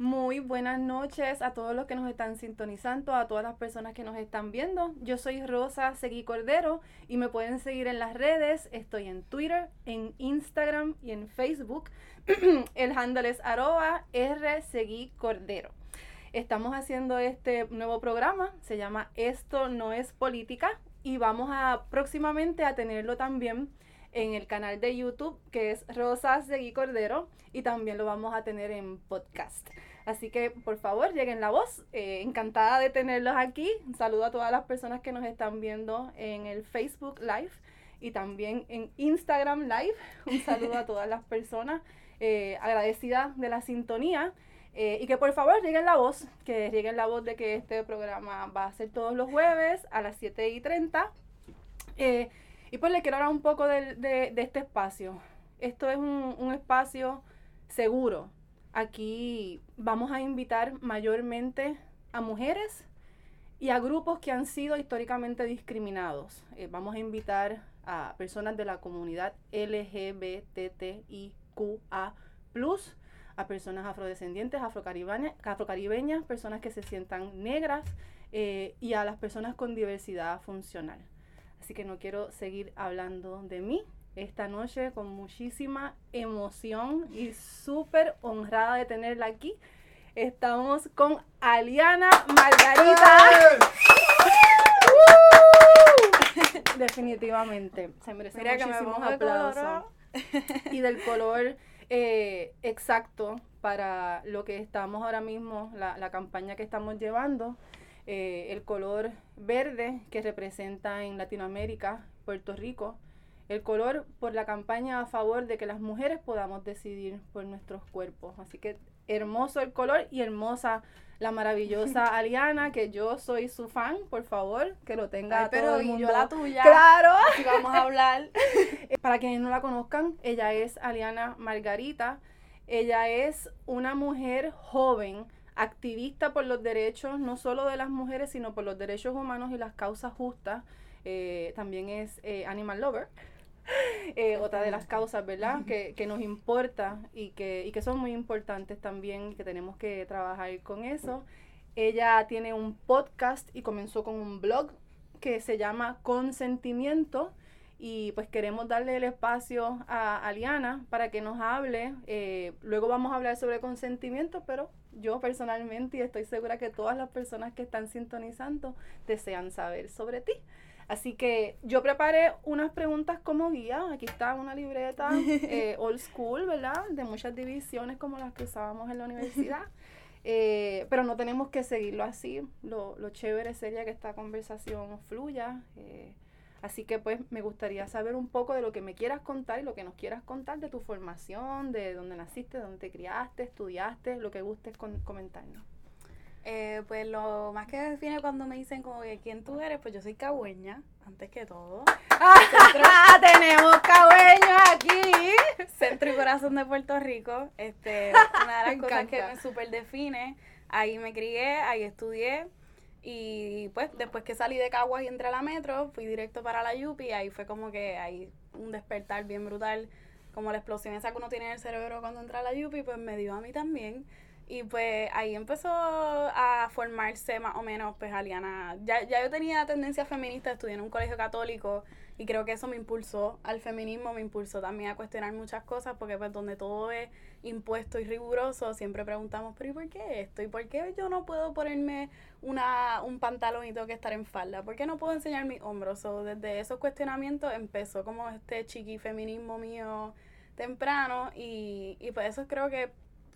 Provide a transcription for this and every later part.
Muy buenas noches a todos los que nos están sintonizando, a todas las personas que nos están viendo. Yo soy Rosa Seguí Cordero y me pueden seguir en las redes. Estoy en Twitter, en Instagram y en Facebook. El handle es arroba R Seguí Cordero. Estamos haciendo este nuevo programa, se llama Esto no es política y vamos a próximamente a tenerlo también en el canal de YouTube que es Rosa Seguí Cordero y también lo vamos a tener en podcast. Así que por favor lleguen la voz. Eh, encantada de tenerlos aquí. Un saludo a todas las personas que nos están viendo en el Facebook Live y también en Instagram Live. Un saludo a todas las personas. Eh, agradecida de la sintonía. Eh, y que por favor lleguen la voz, que lleguen la voz de que este programa va a ser todos los jueves a las 7 y 30. y pues le quiero hablar un poco de, de, este espacio. Esto es un, un espacio seguro, Aquí vamos a invitar mayormente a mujeres y a grupos que han sido históricamente discriminados. Eh, vamos a invitar a personas de la comunidad LGBTIQA, a personas afrodescendientes, afrocaribeñas, personas que se sientan negras eh, y a las personas con diversidad funcional. Así que no quiero seguir hablando de mí, esta noche con muchísima emoción y súper honrada de tenerla aquí. Estamos con Aliana Margarita. Definitivamente, se merece muchísimos aplausos. y del color eh, exacto para lo que estamos ahora mismo, la, campaña que estamos llevando. Eh, el color verde que representa en Latinoamérica, Puerto Rico, el color por la campaña a favor de que las mujeres podamos decidir por nuestros cuerpos. Así que hermoso el color y hermosa la maravillosa Aliana, que yo soy su fan, por favor, que lo tenga todo el mundo. la tuya. Claro. Y vamos a hablar. Para quienes no la conozcan, ella es Aliana Margarita. Ella es una mujer joven, activista por los derechos, no solo de las mujeres, sino por los derechos humanos y las causas justas. Eh, también es eh, animal lover. Eh, otra de las causas, ¿verdad? Que, que, nos importa y que, y que son muy importantes también, que tenemos que trabajar con eso. Ella tiene un podcast y comenzó con un blog que se llama Consentimiento y pues queremos darle el espacio a Aliana para que nos hable. Eh, luego vamos a hablar sobre consentimiento, pero yo personalmente y estoy segura que todas las personas que están sintonizando desean saber sobre ti. Así que yo preparé unas preguntas como guía. Aquí está una libreta eh, old school, ¿verdad? De muchas divisiones como las que usábamos en la universidad. Eh, pero no tenemos que seguirlo así. Lo, lo chévere sería que esta conversación fluya. Eh, así que pues me gustaría saber un poco de lo que me quieras contar y lo que nos quieras contar de tu formación, de dónde naciste, dónde te criaste, estudiaste, lo que gustes comentarnos. Eh, pues lo más que define cuando me dicen como que quién tú eres, pues yo soy cagüeña, antes que todo. ¡Ah! Tenemos cagüeños aquí. Centro y corazón de Puerto Rico. Este, una de las cosas que me super define. Ahí me crié, ahí estudié. Y pues después que salí de Caguas y entré a la metro, fui directo para la Yupi. Ahí fue como que hay un despertar bien brutal. Como la explosión esa que uno tiene en el cerebro cuando entra a la Yupi, pues me dio a mí también. Y pues ahí empezó a formarse más o menos, pues Aliana. Ya, ya yo tenía tendencia feminista, estudié en un colegio católico y creo que eso me impulsó al feminismo, me impulsó también a cuestionar muchas cosas, porque pues donde todo es impuesto y riguroso, siempre preguntamos, pero ¿y por qué esto? ¿Y por qué yo no puedo ponerme una, un pantalón y tengo que estar en falda? ¿Por qué no puedo enseñar mis hombros? O desde esos cuestionamientos empezó como este chiqui feminismo mío temprano y, y pues eso creo que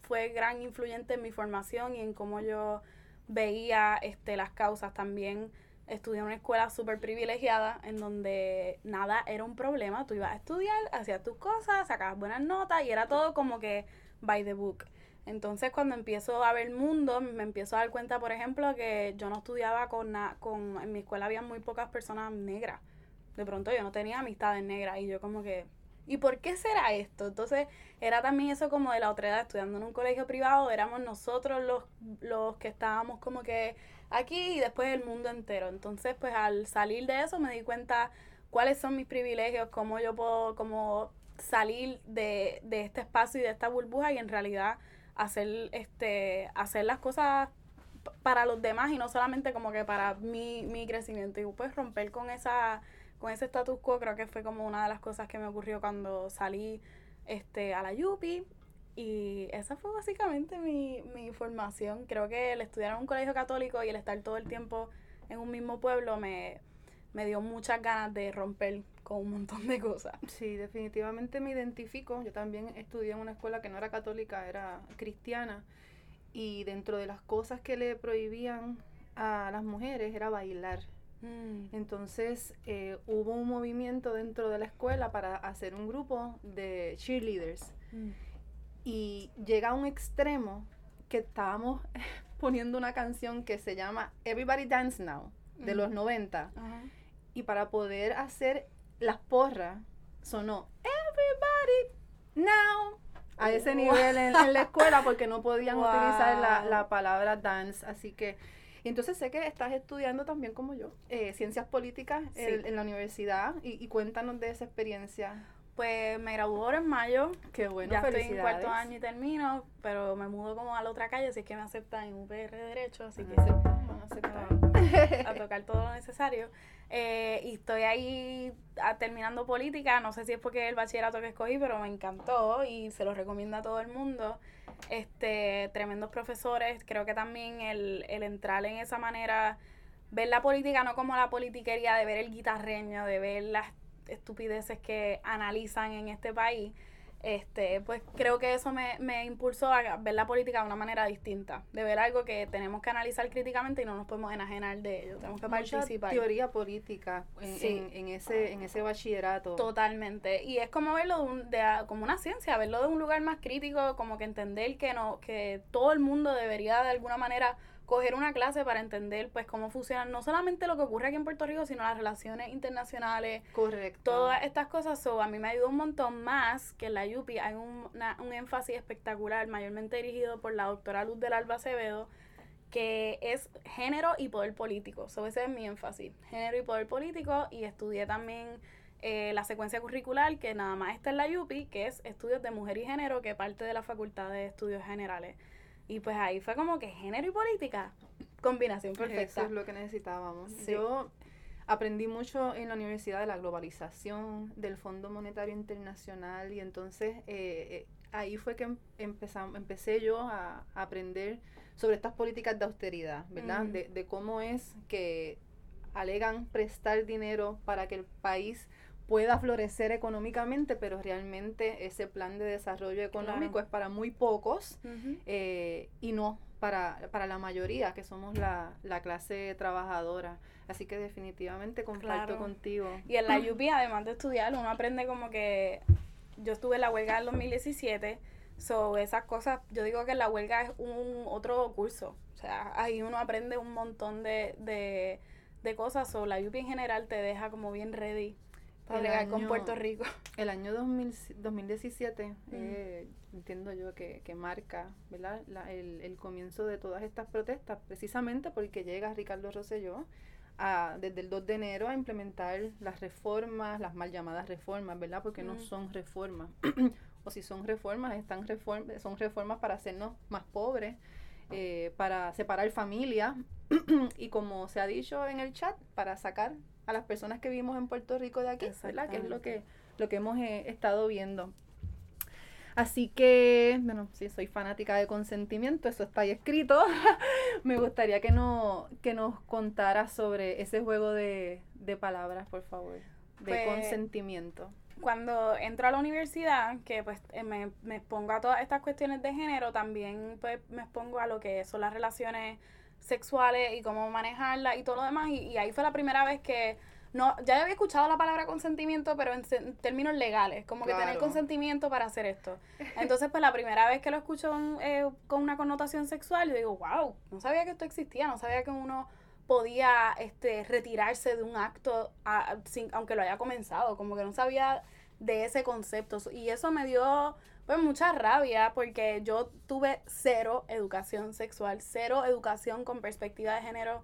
fue gran influyente en mi formación y en cómo yo veía este, las causas también. Estudié en una escuela súper privilegiada en donde nada era un problema. Tú ibas a estudiar, hacías tus cosas, sacabas buenas notas y era todo como que by the book. Entonces cuando empiezo a ver el mundo, me empiezo a dar cuenta, por ejemplo, que yo no estudiaba con, con en mi escuela había muy pocas personas negras. De pronto yo no tenía amistades negras y yo como que, ¿Y por qué será esto? Entonces, era también eso como de la otra edad, estudiando en un colegio privado, éramos nosotros los, los que estábamos como que aquí y después el mundo entero. Entonces, pues al salir de eso me di cuenta cuáles son mis privilegios, cómo yo puedo como salir de, de este espacio y de esta burbuja y en realidad hacer, este, hacer las cosas para los demás y no solamente como que para mi, mi crecimiento. Y pues romper con esa con ese status quo creo que fue como una de las cosas que me ocurrió cuando salí este a la Yupi y esa fue básicamente mi, mi formación. Creo que el estudiar en un colegio católico y el estar todo el tiempo en un mismo pueblo me, me dio muchas ganas de romper con un montón de cosas. Sí, definitivamente me identifico. Yo también estudié en una escuela que no era católica, era cristiana. Y dentro de las cosas que le prohibían a las mujeres era bailar. Mm. Entonces eh, hubo un movimiento dentro de la escuela para hacer un grupo de cheerleaders. Mm. Y llega a un extremo que estábamos poniendo una canción que se llama Everybody Dance Now, de mm. los 90. Y para poder hacer las porras, sonó Everybody Now. A ese nivel en, la escuela porque no podían utilizar la, la palabra dance. Así que y entonces sé que estás estudiando también como yo, eh, ciencias políticas en, la universidad y, y, cuéntanos de esa experiencia. Pues me graduó ahora en mayo. Qué bueno, Ya estoy en cuarto año y termino, pero me mudo como a la otra calle, así que me aceptan en UPR Derecho, así que a, a tocar todo lo necesario. Eh, y estoy ahí terminando política, no sé si es porque el bachillerato que escogí, pero me encantó y se lo recomiendo a todo el mundo. Este, tremendos profesores, creo que también el, el entrar en esa manera, ver la política no como la politiquería de ver el guitarreño, de ver las estupideces que analizan en este país, este, pues creo que eso me, me impulsó a ver la política de una manera distinta, de ver algo que tenemos que analizar críticamente y no nos podemos enajenar de ello, tenemos que Mucha participar. teoría política en, en, ese, en ese bachillerato. Totalmente, y es como verlo de, como una ciencia, verlo de un lugar más crítico, como que entender que, no, que todo el mundo debería de alguna manera coger una clase para entender pues cómo funcionan no solamente lo que ocurre aquí en Puerto Rico, sino las relaciones internacionales. Correcto. Todas estas cosas. So, a mí me ayudó un montón más que en la UPI hay un, un énfasis espectacular, mayormente dirigido por la doctora Luz del Alba Acevedo, que es género y poder político. So, ese es mi énfasis, género y poder político. Y estudié también eh, la secuencia curricular, que nada más está en la UPI, que es estudios de mujer y género, que parte de la Facultad de Estudios Generales. Y pues ahí fue como que género y política, combinación perfecta. Eso es lo que necesitábamos. Yo aprendí mucho en la universidad de la globalización, del Fondo Monetario Internacional y entonces eh, eh, ahí fue que em, empezamos, empecé yo a, aprender sobre estas políticas de austeridad, ¿verdad? de, de cómo es que alegan prestar dinero para que el país pueda florecer económicamente, pero realmente ese plan de desarrollo económico es para muy pocos eh, y no para, para la mayoría, que somos la, la clase trabajadora. Así que definitivamente comparto contigo. Y en la UP, además de estudiar, uno aprende como que yo estuve en la huelga del 2017, so esas cosas, yo digo que la huelga es un otro curso. O sea, ahí uno aprende un montón de, de, de cosas, o la UP en general te deja como bien ready para con Puerto Rico. El año 2017, eh, entiendo yo que, que marca ¿verdad? el, el, comienzo de todas estas protestas, precisamente porque llega Ricardo Rosselló a, desde el 2 de enero a implementar las reformas, las mal llamadas reformas, ¿verdad? Porque no son reformas. o si son reformas, están reform son reformas para hacernos más pobres, eh, para separar familias y como se ha dicho en el chat, para sacar a las personas que vivimos en Puerto Rico de aquí, ¿verdad? Que es lo que, lo que hemos eh, estado viendo. Así que, bueno, si soy fanática de consentimiento, eso está ahí escrito. Me gustaría que, no, que nos contara sobre ese juego de, de palabras, por favor, de pues, consentimiento. Cuando entro a la universidad, que pues eh, me, me expongo a todas estas cuestiones de género, también pues me expongo a lo que son las relaciones sexuales y cómo manejarla y todo lo demás. Y, ahí fue la primera vez que no, ya había escuchado la palabra consentimiento, pero en, términos legales, como que tener consentimiento para hacer esto. Entonces, pues la primera vez que lo escucho eh, con una connotación sexual, yo digo, wow, no sabía que esto existía, no sabía que uno podía este, retirarse de un acto sin, aunque lo haya comenzado, como que no sabía de ese concepto. Y eso me dio pues mucha rabia porque yo tuve cero educación sexual, cero educación con perspectiva de género,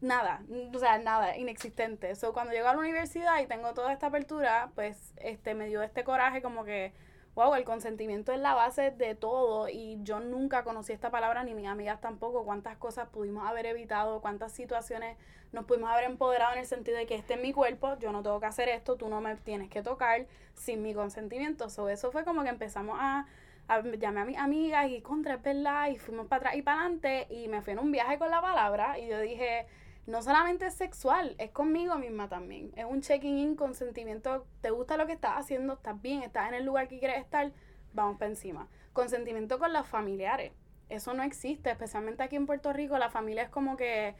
nada, o sea, nada, inexistente. So, cuando llego a la universidad y tengo toda esta apertura, pues este me dio este coraje como que, wow, el consentimiento es la base de todo y yo nunca conocí esta palabra ni mis amigas tampoco, cuántas cosas pudimos haber evitado, cuántas situaciones nos pudimos haber empoderado en el sentido de que este es mi cuerpo, yo no tengo que hacer esto, tú no me tienes que tocar sin mi consentimiento. So, eso fue como que empezamos a, a llamé a mis amigas y contra, es y fuimos para atrás y para adelante y me fui en un viaje con la palabra y yo dije, no solamente es sexual, es conmigo misma también. Es un checking in con sentimiento, te gusta lo que estás haciendo, estás bien, estás en el lugar que quieres estar, vamos para encima. Consentimiento con los familiares. Eso no existe, especialmente aquí en Puerto Rico, la familia es como que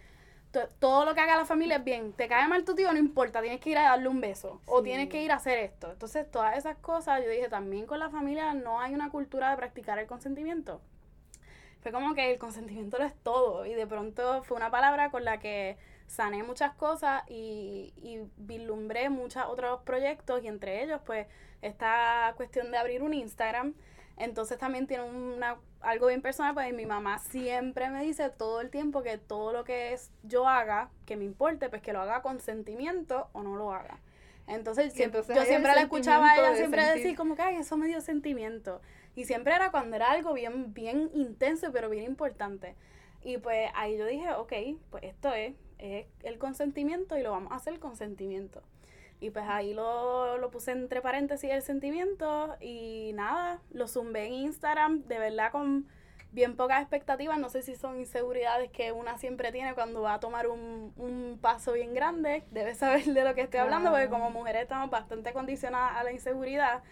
todo lo que haga la familia es bien. Te cae mal tu tío, no importa, tienes que ir a darle un beso o tienes que ir a hacer esto. Entonces, todas esas cosas, yo dije, también con la familia no hay una cultura de practicar el consentimiento fue como que el consentimiento lo es todo y de pronto fue una palabra con la que sané muchas cosas y, y vislumbré muchos otros proyectos y entre ellos pues esta cuestión de abrir un Instagram. Entonces también tiene una, algo bien personal, pues mi mamá siempre me dice todo el tiempo que todo lo que es yo haga, que me importe, pues que lo haga con sentimiento o no lo haga. Entonces, yo siempre la escuchaba a ella siempre decir como que, ay, eso me dio sentimiento. Y siempre era cuando era algo bien, bien intenso, pero bien importante. Y pues ahí yo dije, ok, pues esto es, es el consentimiento y lo vamos a hacer con sentimiento. Y pues ahí lo, lo puse entre paréntesis el sentimiento y nada, lo zumbé en Instagram, de verdad con bien pocas expectativas, no sé si son inseguridades que una siempre tiene cuando va a tomar un, un paso bien grande, debes saber de lo que estoy hablando, porque como mujeres estamos bastante condicionadas a la inseguridad.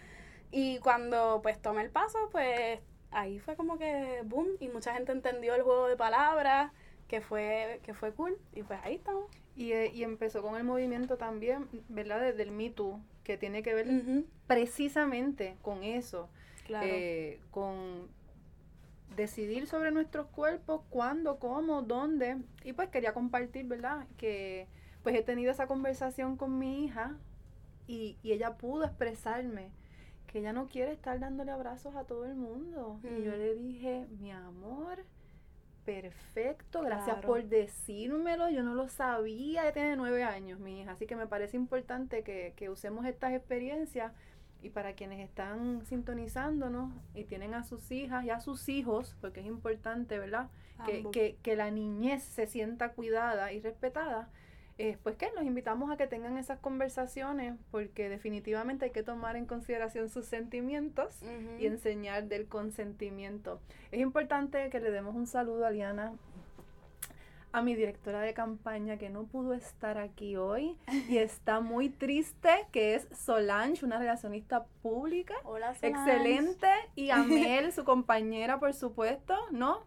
Y cuando pues tomé el paso, pues ahí fue como que boom, y mucha gente entendió el juego de palabras, que fue, que fue cool, y pues ahí estamos. Y, eh, y empezó con el movimiento también, ¿verdad? Desde el Me Too, que tiene que ver precisamente con eso, claro. Eh, con decidir sobre nuestros cuerpos, cuándo, cómo, dónde. Y pues quería compartir, ¿verdad? Que pues he tenido esa conversación con mi hija y, y ella pudo expresarme que ella no quiere estar dándole abrazos a todo el mundo. Y yo mm. le dije, mi amor, perfecto, gracias por decírmelo, yo no lo sabía, ella tiene nueve años, mi hija, así que me parece importante que, que usemos estas experiencias y para quienes están sintonizándonos y tienen a sus hijas y a sus hijos, porque es importante, ¿verdad? Que, que, que, la niñez se sienta cuidada y respetada, eh, pues que los invitamos a que tengan esas conversaciones, porque definitivamente hay que tomar en consideración sus sentimientos y enseñar del consentimiento. Es importante que le demos un saludo a Liana a mi directora de campaña que no pudo estar aquí hoy y está muy triste, que es Solange, una relacionista pública. Hola, Solange. Excelente. Y a Mel, su compañera, por supuesto, ¿no?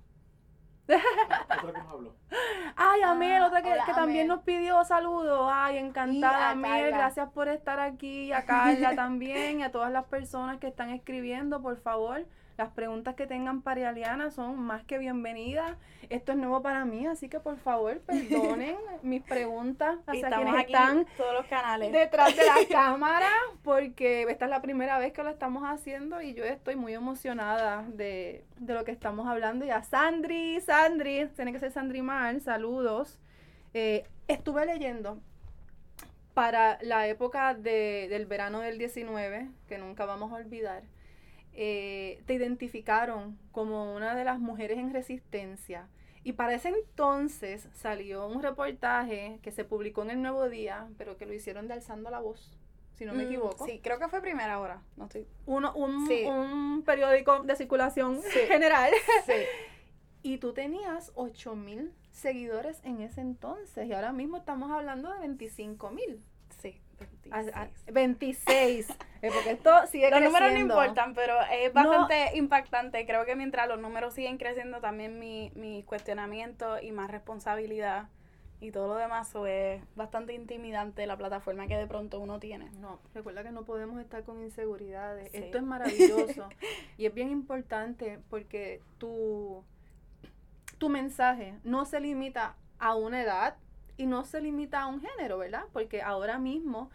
otra que nos habló. Ay, Amel, otra que, que también nos pidió saludos. Ay, encantada, Amel. Gracias por estar aquí. A Carla también. Y a todas las personas que están escribiendo, por favor. Las preguntas que tengan para Aliana son más que bienvenidas. Esto es nuevo para mí, así que por favor perdonen mis preguntas hacia quienes están todos los canales. detrás de la cámara, porque esta es la primera vez que lo estamos haciendo y yo estoy muy emocionada de, lo que estamos hablando. Y a Sandri, Sandri, tiene que ser Sandri Mal, saludos. Eh, estuve leyendo para la época de, del verano del 19, que nunca vamos a olvidar eh, te identificaron como una de las mujeres en resistencia. Y para ese entonces salió un reportaje que se publicó en el Nuevo Día, pero que lo hicieron de Alzando la Voz, si no me mm, equivoco. Sí, creo que fue primera hora, no estoy... Uno, un, un periódico de circulación general. Sí. y tú tenías 8 mil seguidores en ese entonces y ahora mismo estamos hablando de 25 mil. 26. Eh, porque esto sigue los números no importan, pero es bastante impactante. Creo que mientras los números siguen creciendo, también mi, mi cuestionamiento y más responsabilidad y todo lo demás es bastante intimidante la plataforma que de pronto uno tiene. No, recuerda que no podemos estar con inseguridades. Esto es maravilloso y es bien importante porque tu, tu mensaje no se limita a una edad, y no se limita a un género, ¿verdad? Porque ahora mismo,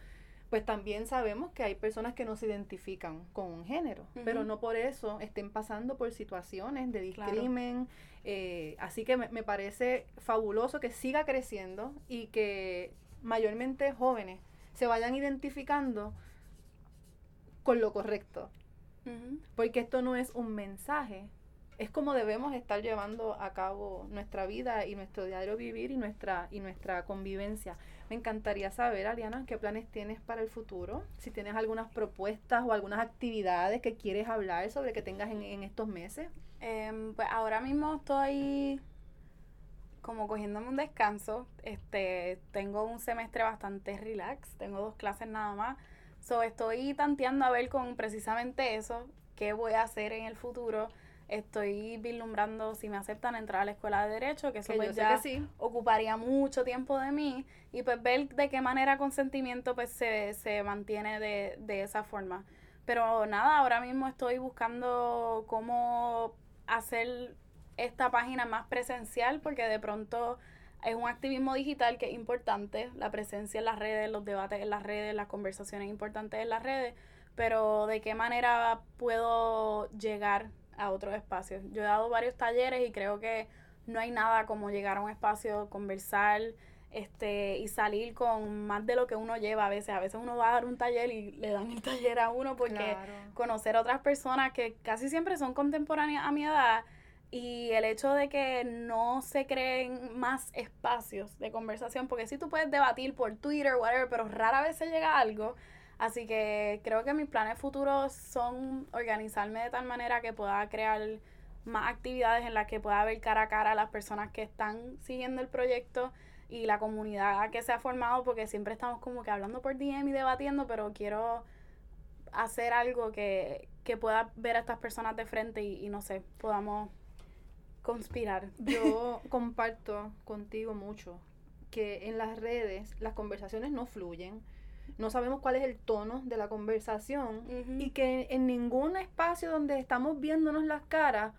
pues también sabemos que hay personas que no se identifican con un género, pero no por eso estén pasando por situaciones de discrimen. Eh, así que me, me parece fabuloso que siga creciendo y que mayormente jóvenes se vayan identificando con lo correcto. Porque esto no es un mensaje, es como debemos estar llevando a cabo nuestra vida y nuestro diario vivir y nuestra, y nuestra convivencia. Me encantaría saber, Ariana, qué planes tienes para el futuro, si tienes algunas propuestas o algunas actividades que quieres hablar sobre que tengas en, en estos meses. Em, pues ahora mismo estoy como cogiéndome un descanso. Este, tengo un semestre bastante relax, tengo dos clases nada más. So, estoy tanteando a ver con precisamente eso, qué voy a hacer en el futuro estoy vislumbrando si me aceptan entrar a la escuela de derecho, que eso pues ya ocuparía mucho tiempo de mí y pues ver de qué manera consentimiento pues se, se mantiene de, de esa forma. Pero nada, ahora mismo estoy buscando cómo hacer esta página más presencial porque de pronto es un activismo digital que es importante, la presencia en las redes, los debates en las redes, las conversaciones importantes en las redes, pero de qué manera puedo llegar a otros espacios. Yo he dado varios talleres y creo que no hay nada como llegar a un espacio, conversar este y salir con más de lo que uno lleva a veces. A veces uno va a dar un taller y le dan el taller a uno porque conocer a otras personas que casi siempre son contemporáneas a mi edad y el hecho de que no se creen más espacios de conversación, porque si tú puedes debatir por Twitter, whatever, pero rara vez se llega a algo. Así que creo que mis planes futuros son organizarme de tal manera que pueda crear más actividades en las que pueda ver cara a cara a las personas que están siguiendo el proyecto y la comunidad que se ha formado, porque siempre estamos como que hablando por DM y debatiendo, pero quiero hacer algo que, pueda ver a estas personas de frente y, y no sé, podamos conspirar. Yo comparto contigo mucho que en las redes las conversaciones no fluyen no sabemos cuál es el tono de la conversación y que en, ningún espacio donde estamos viéndonos las caras,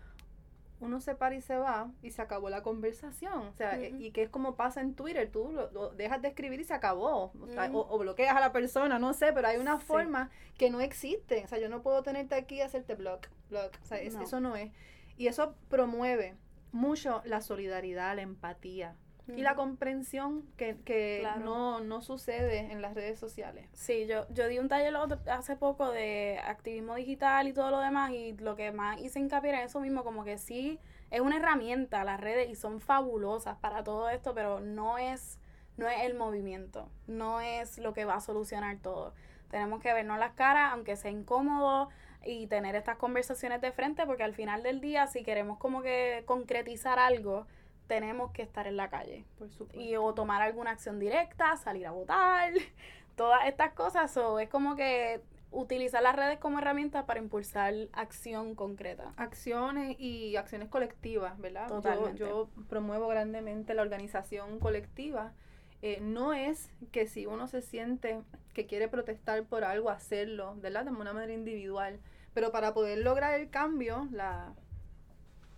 uno se para y se va y se acabó la conversación. O sea, y que es como pasa en Twitter, tú lo, dejas de escribir y se acabó. O, bloqueas a la persona, no sé, pero hay una forma que no existe. O sea, yo no puedo tenerte aquí y hacerte block, block. O sea, eso no es. Y eso promueve mucho la solidaridad, la empatía y la comprensión que, que no, no sucede en las redes sociales. Sí, yo, yo di un taller hace poco de activismo digital y todo lo demás y lo que más hice hincapié era eso mismo, como que sí, es una herramienta las redes y son fabulosas para todo esto, pero no es, no es el movimiento, no es lo que va a solucionar todo. Tenemos que vernos las caras, aunque sea incómodo, y tener estas conversaciones de frente, porque al final del día, si queremos como que concretizar algo, tenemos que estar en la calle. Por supuesto. Y o tomar alguna acción directa, salir a votar, todas estas cosas. O es como que utilizar las redes como herramientas para impulsar acción concreta. Acciones y acciones colectivas, ¿verdad? Totalmente. Yo, promuevo grandemente la organización colectiva. Eh, no es que si uno se siente que quiere protestar por algo, hacerlo, ¿verdad? De una manera individual. Pero para poder lograr el cambio, la,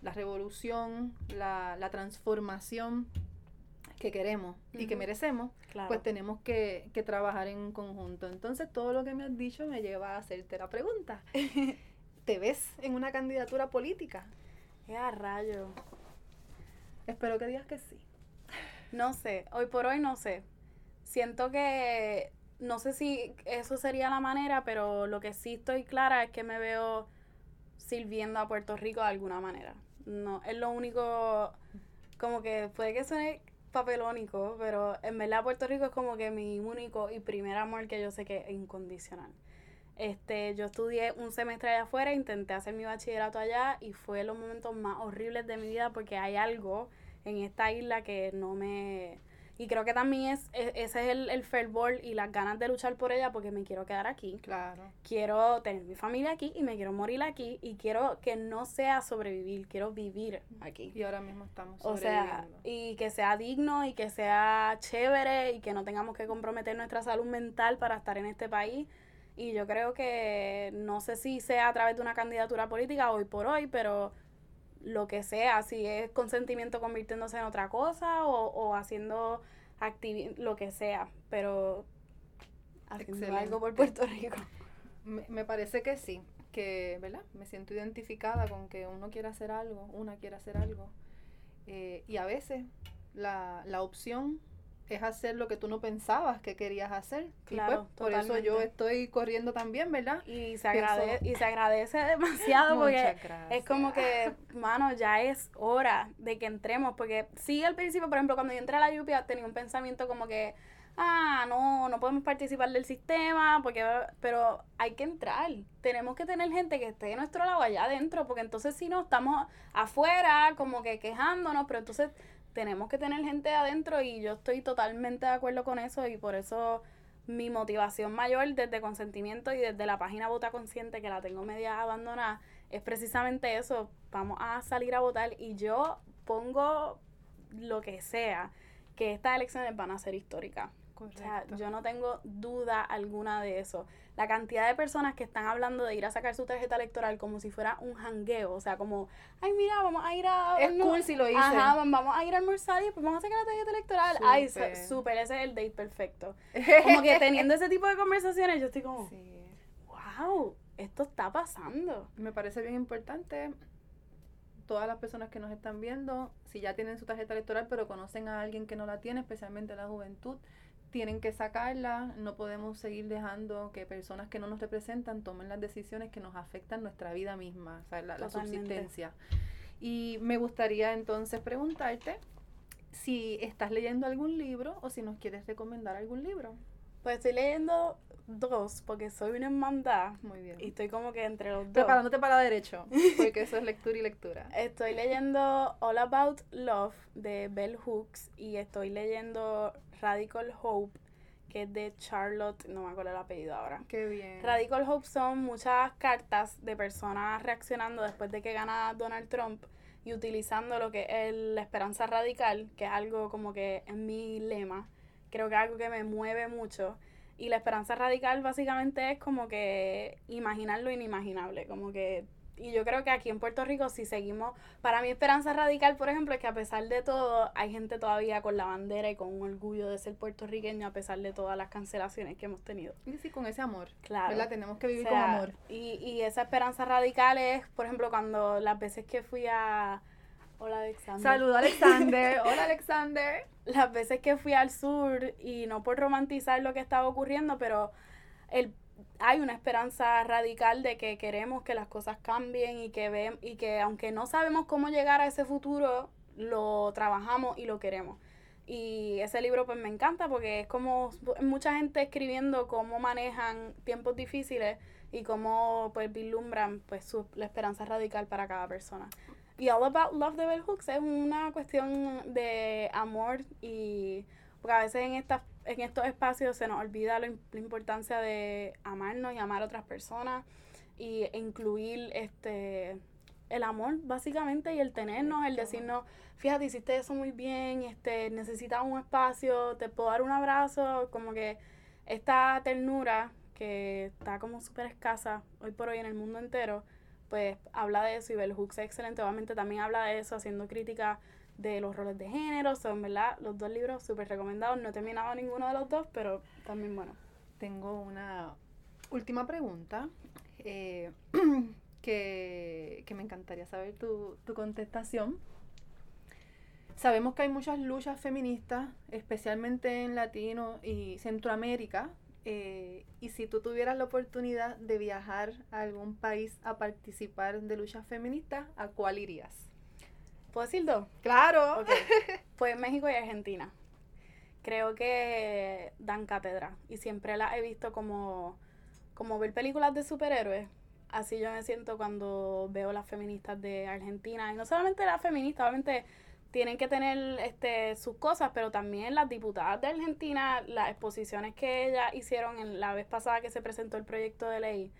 la revolución, la, la transformación que queremos y que merecemos, pues tenemos que, que, trabajar en conjunto. Entonces, todo lo que me has dicho me lleva a hacerte la pregunta. ¿Te ves en una candidatura política? ¡Ya rayo! Espero que digas que sí. No sé, hoy por hoy no sé. Siento que, no sé si eso sería la manera, pero lo que sí estoy clara es que me veo sirviendo a Puerto Rico de alguna manera no, es lo único, como que puede que suene papelónico, pero en verdad Puerto Rico es como que mi único y primer amor que yo sé que es incondicional. Este, yo estudié un semestre allá afuera, intenté hacer mi bachillerato allá y fue los momentos más horribles de mi vida porque hay algo en esta isla que no me, y creo que también es, e, ese es el, el fervor y las ganas de luchar por ella porque me quiero quedar aquí. Claro. Quiero tener mi familia aquí y me quiero morir aquí y quiero que no sea sobrevivir, quiero vivir aquí. Y ahora mismo estamos O sea, y que sea digno y que sea chévere y que no tengamos que comprometer nuestra salud mental para estar en este país. Y yo creo que no sé si sea a través de una candidatura política hoy por hoy, pero lo que sea, si es consentimiento convirtiéndose en otra cosa o, o haciendo lo que sea, pero haciendo algo por Puerto Rico. Me, parece que sí, que, ¿verdad? Me siento identificada con que uno quiere hacer algo, una quiere hacer algo. Eh, y a veces la, la opción es hacer lo que tú no pensabas que querías hacer. Y Claro, pues, por eso yo estoy corriendo también, ¿verdad? Y se, Pienso- agrade- y se agradece demasiado porque es como que, mano, ya es hora de que entremos. Porque sí, al principio, por ejemplo, cuando yo entré a la UPIA tenía un pensamiento como que, ah, no, no podemos participar del sistema, porque pero hay que entrar. Tenemos que tener gente que esté de nuestro lado allá adentro, porque entonces si no, estamos afuera como que quejándonos, pero entonces tenemos que tener gente adentro y yo estoy totalmente de acuerdo con eso y por eso mi motivación mayor desde consentimiento y desde la página Vota Consciente, que la tengo media abandonada, es precisamente eso. Vamos a salir a votar y yo pongo lo que sea, que estas elecciones van a ser históricas. O sea, yo no tengo duda alguna de eso. La cantidad de personas que están hablando de ir a sacar su tarjeta electoral como si fuera un jangueo, o sea, como, ay, mira, vamos a ir a... Es no, cool si lo hice. Ajá, vamos a ir a almorzar y pues vamos a sacar la tarjeta electoral. Ay, Súper. ese es el date perfecto. Como que teniendo ese tipo de conversaciones, yo estoy como, Sí. wow, esto está pasando. Me parece bien importante todas las personas que nos están viendo, si ya tienen su tarjeta electoral pero conocen a alguien que no la tiene, especialmente la juventud, tienen que sacarla, no podemos seguir dejando que personas que no nos representan tomen las decisiones que nos afectan nuestra vida misma, o sea, la, la subsistencia. Y me gustaría entonces preguntarte si estás leyendo algún libro o si nos quieres recomendar algún libro. Pues estoy leyendo dos, porque soy una hermandad Muy bien. y estoy como que entre los dos. Preparándote para derecho, porque eso es lectura y lectura. Estoy leyendo All About Love de Bell Hooks y estoy leyendo Radical Hope, que es de Charlotte, no me acuerdo el apellido ahora. Qué bien. Radical Hope son muchas cartas de personas reaccionando después de que gana Donald Trump y utilizando lo que es la esperanza radical, que es algo como que es mi lema, creo que es algo que me mueve mucho. Y la esperanza radical básicamente es como que imaginar lo inimaginable, como que... Y yo creo que aquí en Puerto Rico si seguimos... Para mí esperanza radical, por ejemplo, es que a pesar de todo, hay gente todavía con la bandera y con un orgullo de ser puertorriqueño a pesar de todas las cancelaciones que hemos tenido. Y sí, con ese amor. Claro. ¿Verdad? Tenemos que vivir O con amor. Y, y esa esperanza radical es, por ejemplo, cuando las veces que fui a... Hola, Alexander. Saludo Alexander. Hola Alexander. Las veces que fui al sur y no por romantizar lo que estaba ocurriendo, pero el, hay una esperanza radical de que queremos que las cosas cambien y que, ve, y que aunque no sabemos cómo llegar a ese futuro, lo trabajamos y lo queremos. Y ese libro pues me encanta porque es como mucha gente escribiendo cómo manejan tiempos difíciles y cómo pues vislumbran pues su, la esperanza radical para cada persona. Y All About Love de Bell Hooks es una cuestión de amor y porque a veces en estas en estos espacios se nos olvida lo la importancia de amarnos y amar a otras personas y incluir este el amor básicamente y el tenernos, el decirnos, fíjate, hiciste eso muy bien, este, necesitas un espacio, te puedo dar un abrazo, como que esta ternura que está como súper escasa hoy por hoy en el mundo entero, pues habla de eso y Bell Hooks es excelente, obviamente también habla de eso haciendo crítica de los roles de género, son verdad los dos libros súper recomendados, no he terminado ninguno de los dos, pero también bueno. Tengo una última pregunta eh, que, que me encantaría saber tu, tu contestación. Sabemos que hay muchas luchas feministas, especialmente en Latino y Centroamérica. eh, y si tú tuvieras la oportunidad de viajar a algún país a participar de luchas feministas, ¿a cuál irías? ¿Puedo decir dos? Claro. Ok. Pues México y Argentina. Creo que dan cátedra y siempre las he visto como, como ver películas de superhéroes. Así yo me siento cuando veo las feministas de Argentina. Y no solamente las feministas, obviamente tienen que tener este, sus cosas, pero también las diputadas de Argentina, las exposiciones que ellas hicieron en la vez pasada que se presentó el proyecto de ley.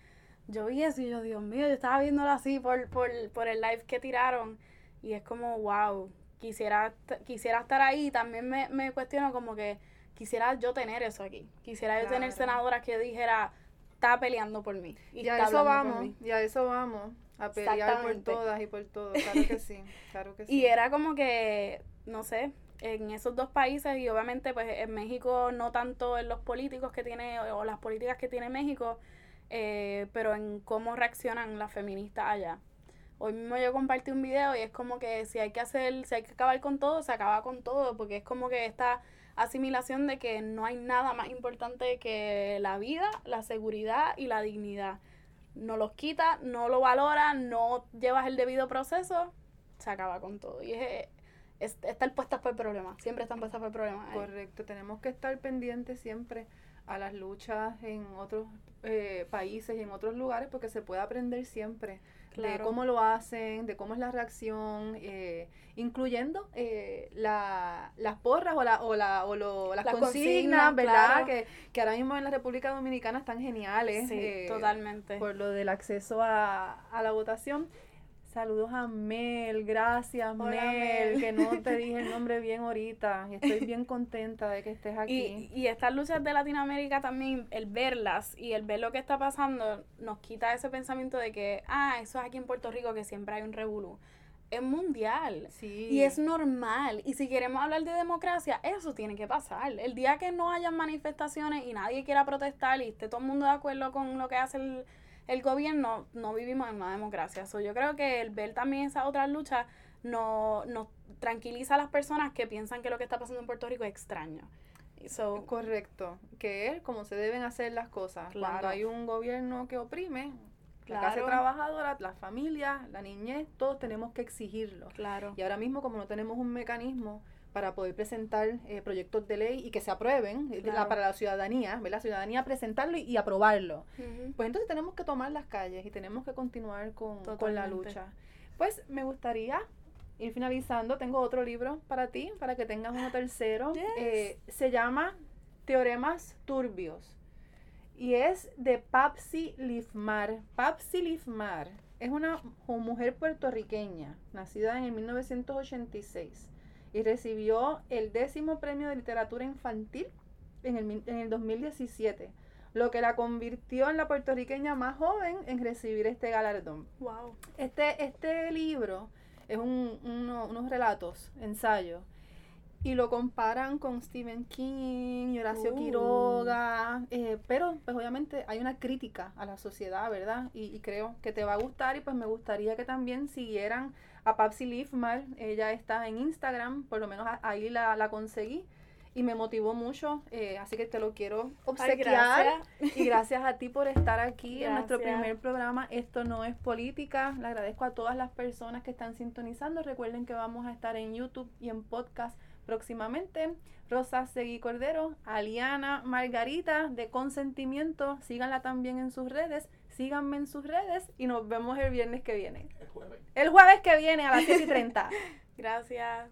Yo vi eso y yo, Dios mío, yo estaba viéndolo así por, por, por el live que tiraron. Y es como, wow, quisiera, quisiera estar ahí. También me, me cuestiono como que quisiera yo tener eso aquí. Quisiera yo tener senadoras que dijera, está peleando por mí. Y, Y a eso vamos, y a eso vamos, a pelear por todas y por todo, claro que sí, claro que sí. Y era como que, no sé, en esos dos países y obviamente pues en México no tanto en los políticos que tiene o las políticas que tiene México, eh, pero en cómo reaccionan las feministas allá. Hoy mismo yo compartí un video y es como que si hay que hacer, si hay que acabar con todo, se acaba con todo, porque es como que esta asimilación de que no hay nada más importante que la vida, la seguridad y la dignidad. No los quita, no lo valora, no llevas el debido proceso, se acaba con todo. Y es, es estar puestas por el problema, siempre están puestas por el problema. Correcto, tenemos que estar pendientes siempre a las luchas en otros eh, países y en otros lugares porque se puede aprender siempre de cómo lo hacen, de cómo es la reacción, eh, incluyendo eh, la, las porras o, la, o, la, o lo, las, consignas, ¿verdad? Que, que, ahora mismo en la República Dominicana están geniales. Sí, totalmente. Por lo del acceso a, a la votación. Saludos a Mel, gracias Mel, que no te dije el nombre bien ahorita estoy bien contenta de que estés aquí. Y, y estas luchas de Latinoamérica también, el verlas y el ver lo que está pasando, nos quita ese pensamiento de que, ah, eso es aquí en Puerto Rico que siempre hay un revolú. Es mundial sí. y es normal. Y si queremos hablar de democracia, eso tiene que pasar. El día que no haya manifestaciones y nadie quiera protestar y esté todo el mundo de acuerdo con lo que hace el el gobierno, no vivimos en una democracia. So, yo creo que el ver también esa otra lucha nos no tranquiliza a las personas que piensan que lo que está pasando en Puerto Rico es extraño. So, Correcto, que es como se deben hacer las cosas. Cuando hay un gobierno que oprime, la clase trabajadora, la familia, la niñez, todos tenemos que exigirlo. Claro. Y ahora mismo, como no tenemos un mecanismo para poder presentar eh, proyectos de ley y que se aprueben eh, para la ciudadanía, La ciudadanía presentarlo y, aprobarlo. Pues entonces tenemos que tomar las calles y tenemos que continuar con, la lucha. Pues me gustaría ir finalizando. Tengo otro libro para ti, para que tengas uno tercero. Eh, se llama Teoremas Turbios. Y es de Papsi Lifmar. Papsi Lifmar es una mujer puertorriqueña, nacida en el 1986 y recibió el décimo premio de literatura infantil en el, en el 2017, lo que la convirtió en la puertorriqueña más joven en recibir este galardón. Wow. Este, este libro es un, unos relatos, ensayos, y lo comparan con Stephen King y Horacio uh. Quiroga, eh, pero pues obviamente hay una crítica a la sociedad, ¿verdad? Y, y, creo que te va a gustar y pues me gustaría que también siguieran a Papsi Leafmar. Ella está en Instagram, por lo menos ahí la, la conseguí y me motivó mucho, eh, así que te lo quiero obsequiar. y gracias a ti por estar aquí en nuestro primer programa. Esto no es política. Le agradezco a todas las personas que están sintonizando. Recuerden que vamos a estar en YouTube y en podcast próximamente. Rosa Segui Cordero, Aliana Margarita de Consentimiento, síganla también en sus redes, síganme en sus redes y nos vemos el viernes que viene. El jueves. El jueves que viene a las 7 y 30. Gracias.